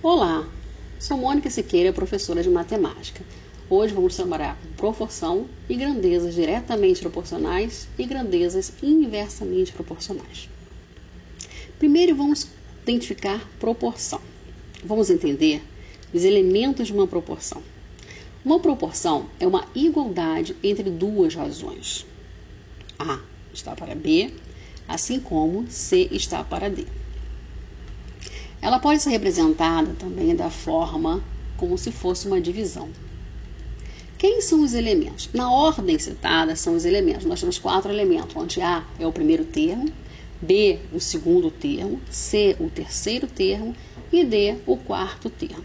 Olá, sou Mônica Siqueira, professora de matemática. Hoje vamos trabalhar com proporção e grandezas diretamente proporcionais e grandezas inversamente proporcionais. Primeiro vamos identificar proporção. Vamos entender os elementos de uma proporção. Uma proporção é uma igualdade entre duas razões. A está para B, assim como C está para D. Ela pode ser representada também da forma como se fosse uma divisão. Quem são os elementos? Na ordem citada são os elementos. Nós temos quatro elementos, onde A é o primeiro termo, B o segundo termo, C o terceiro termo e D o quarto termo.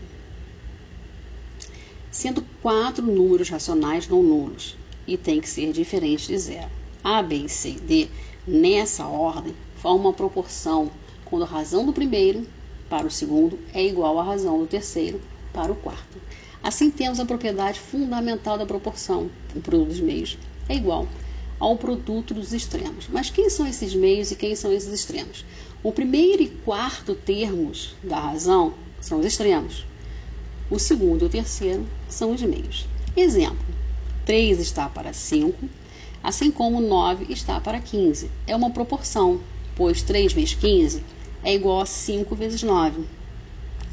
Sendo quatro números racionais não nulos e tem que ser diferente de zero. A, B, C e D, nessa ordem, formam uma proporção quando a razão do primeiro para o segundo é igual à razão do terceiro para o quarto. Assim, temos a propriedade fundamental da proporção. O produto dos meios é igual ao produto dos extremos. Mas quem são esses meios e quem são esses extremos? O primeiro e quarto termos da razão são os extremos. O segundo e o terceiro são os meios. Exemplo: 3 está para 5, assim como 9 está para 15. É uma proporção, pois 3 vezes 15 é igual a 5 vezes 9.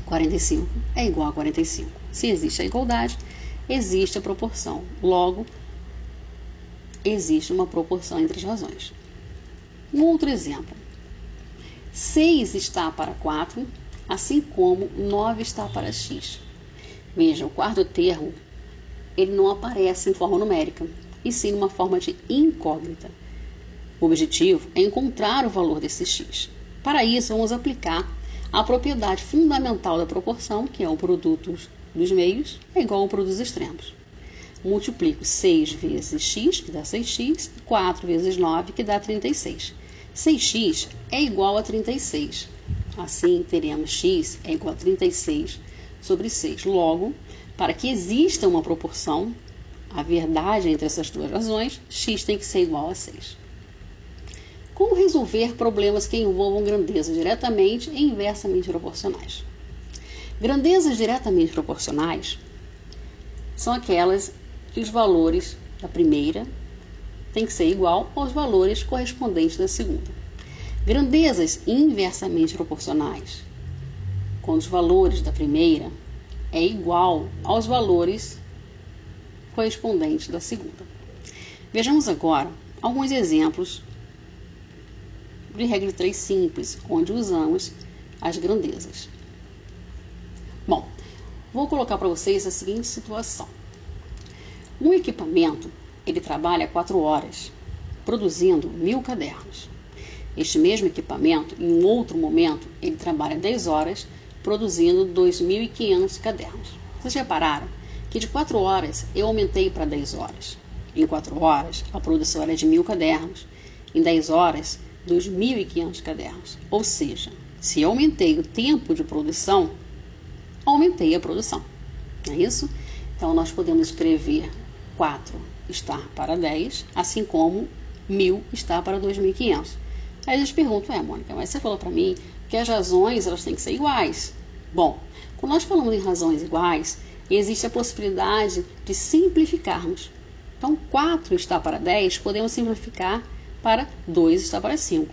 45 é igual a 45. Se existe a igualdade, existe a proporção. Logo, existe uma proporção entre as razões. Um outro exemplo. 6 está para 4, assim como 9 está para x. Veja, o quarto termo ele não aparece em forma numérica, e sim numa forma de incógnita. O objetivo é encontrar o valor desse x. Para isso, vamos aplicar a propriedade fundamental da proporção, que é o produto dos meios, é igual ao produto dos extremos. Multiplico 6 vezes x, que dá 6x, e 4 vezes 9, que dá 36. 6x é igual a 36. Assim, teremos x é igual a 36 sobre 6. Logo, para que exista uma proporção, a verdade entre essas duas razões, x tem que ser igual a 6. Como resolver problemas que envolvam grandezas diretamente e inversamente proporcionais? Grandezas diretamente proporcionais são aquelas que os valores da primeira têm que ser igual aos valores correspondentes da segunda. Grandezas inversamente proporcionais, quando os valores da primeira é igual aos valores correspondentes da segunda. Vejamos agora alguns exemplos de regra 3 simples, onde usamos as grandezas. Bom, vou colocar para vocês a seguinte situação. Um equipamento, ele trabalha 4 horas, produzindo mil cadernos. Este mesmo equipamento, em um outro momento, ele trabalha 10 horas, produzindo 2.500 cadernos. Vocês repararam que de 4 horas eu aumentei para 10 horas. Em 4 horas, a produção era de mil cadernos. Em 10 horas, 2.500 cadernos. Ou seja, se aumentei o tempo de produção, aumentei a produção. Não é isso? Então, nós podemos escrever 4 está para 10, assim como 1.000 está para 2.500. Aí eles perguntam, é, Mônica, mas você falou para mim que as razões elas têm que ser iguais. Bom, quando nós falamos em razões iguais, existe a possibilidade de simplificarmos. Então, 4 está para 10, podemos simplificar para 2 está para 5.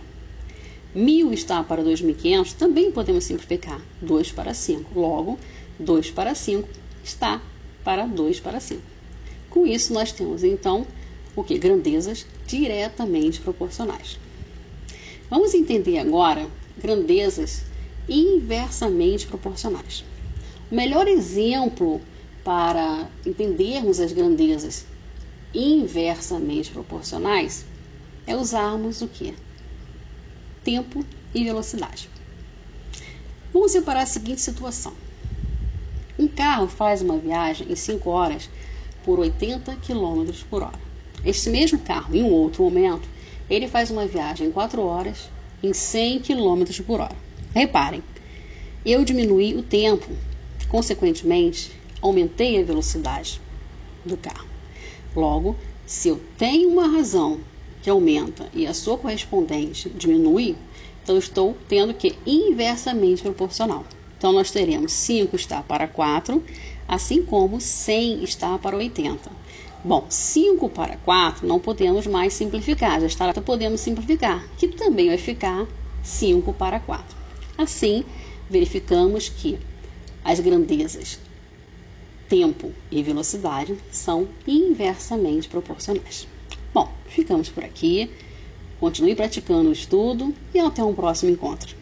1000 está para 2500, também podemos simplificar. 2 para 5. Logo, 2 para 5 está para 2 para 5. Com isso, nós temos então o que? Grandezas diretamente proporcionais. Vamos entender agora grandezas inversamente proporcionais. O melhor exemplo para entendermos as grandezas inversamente proporcionais é usarmos o que? Tempo e velocidade. Vamos separar a seguinte situação. Um carro faz uma viagem em 5 horas por 80 km por hora. Este mesmo carro, em um outro momento, ele faz uma viagem em 4 horas em 100 km por hora. Reparem, eu diminuí o tempo, consequentemente, aumentei a velocidade do carro. Logo, se eu tenho uma razão que aumenta e a sua correspondente diminui, então estou tendo que inversamente proporcional. Então, nós teremos 5 está para 4, assim como 100 está para 80. Bom, 5 para 4 não podemos mais simplificar, já está, podemos simplificar, que também vai ficar 5 para 4. Assim, verificamos que as grandezas tempo e velocidade são inversamente proporcionais. Ficamos por aqui. Continue praticando o estudo e até um próximo encontro.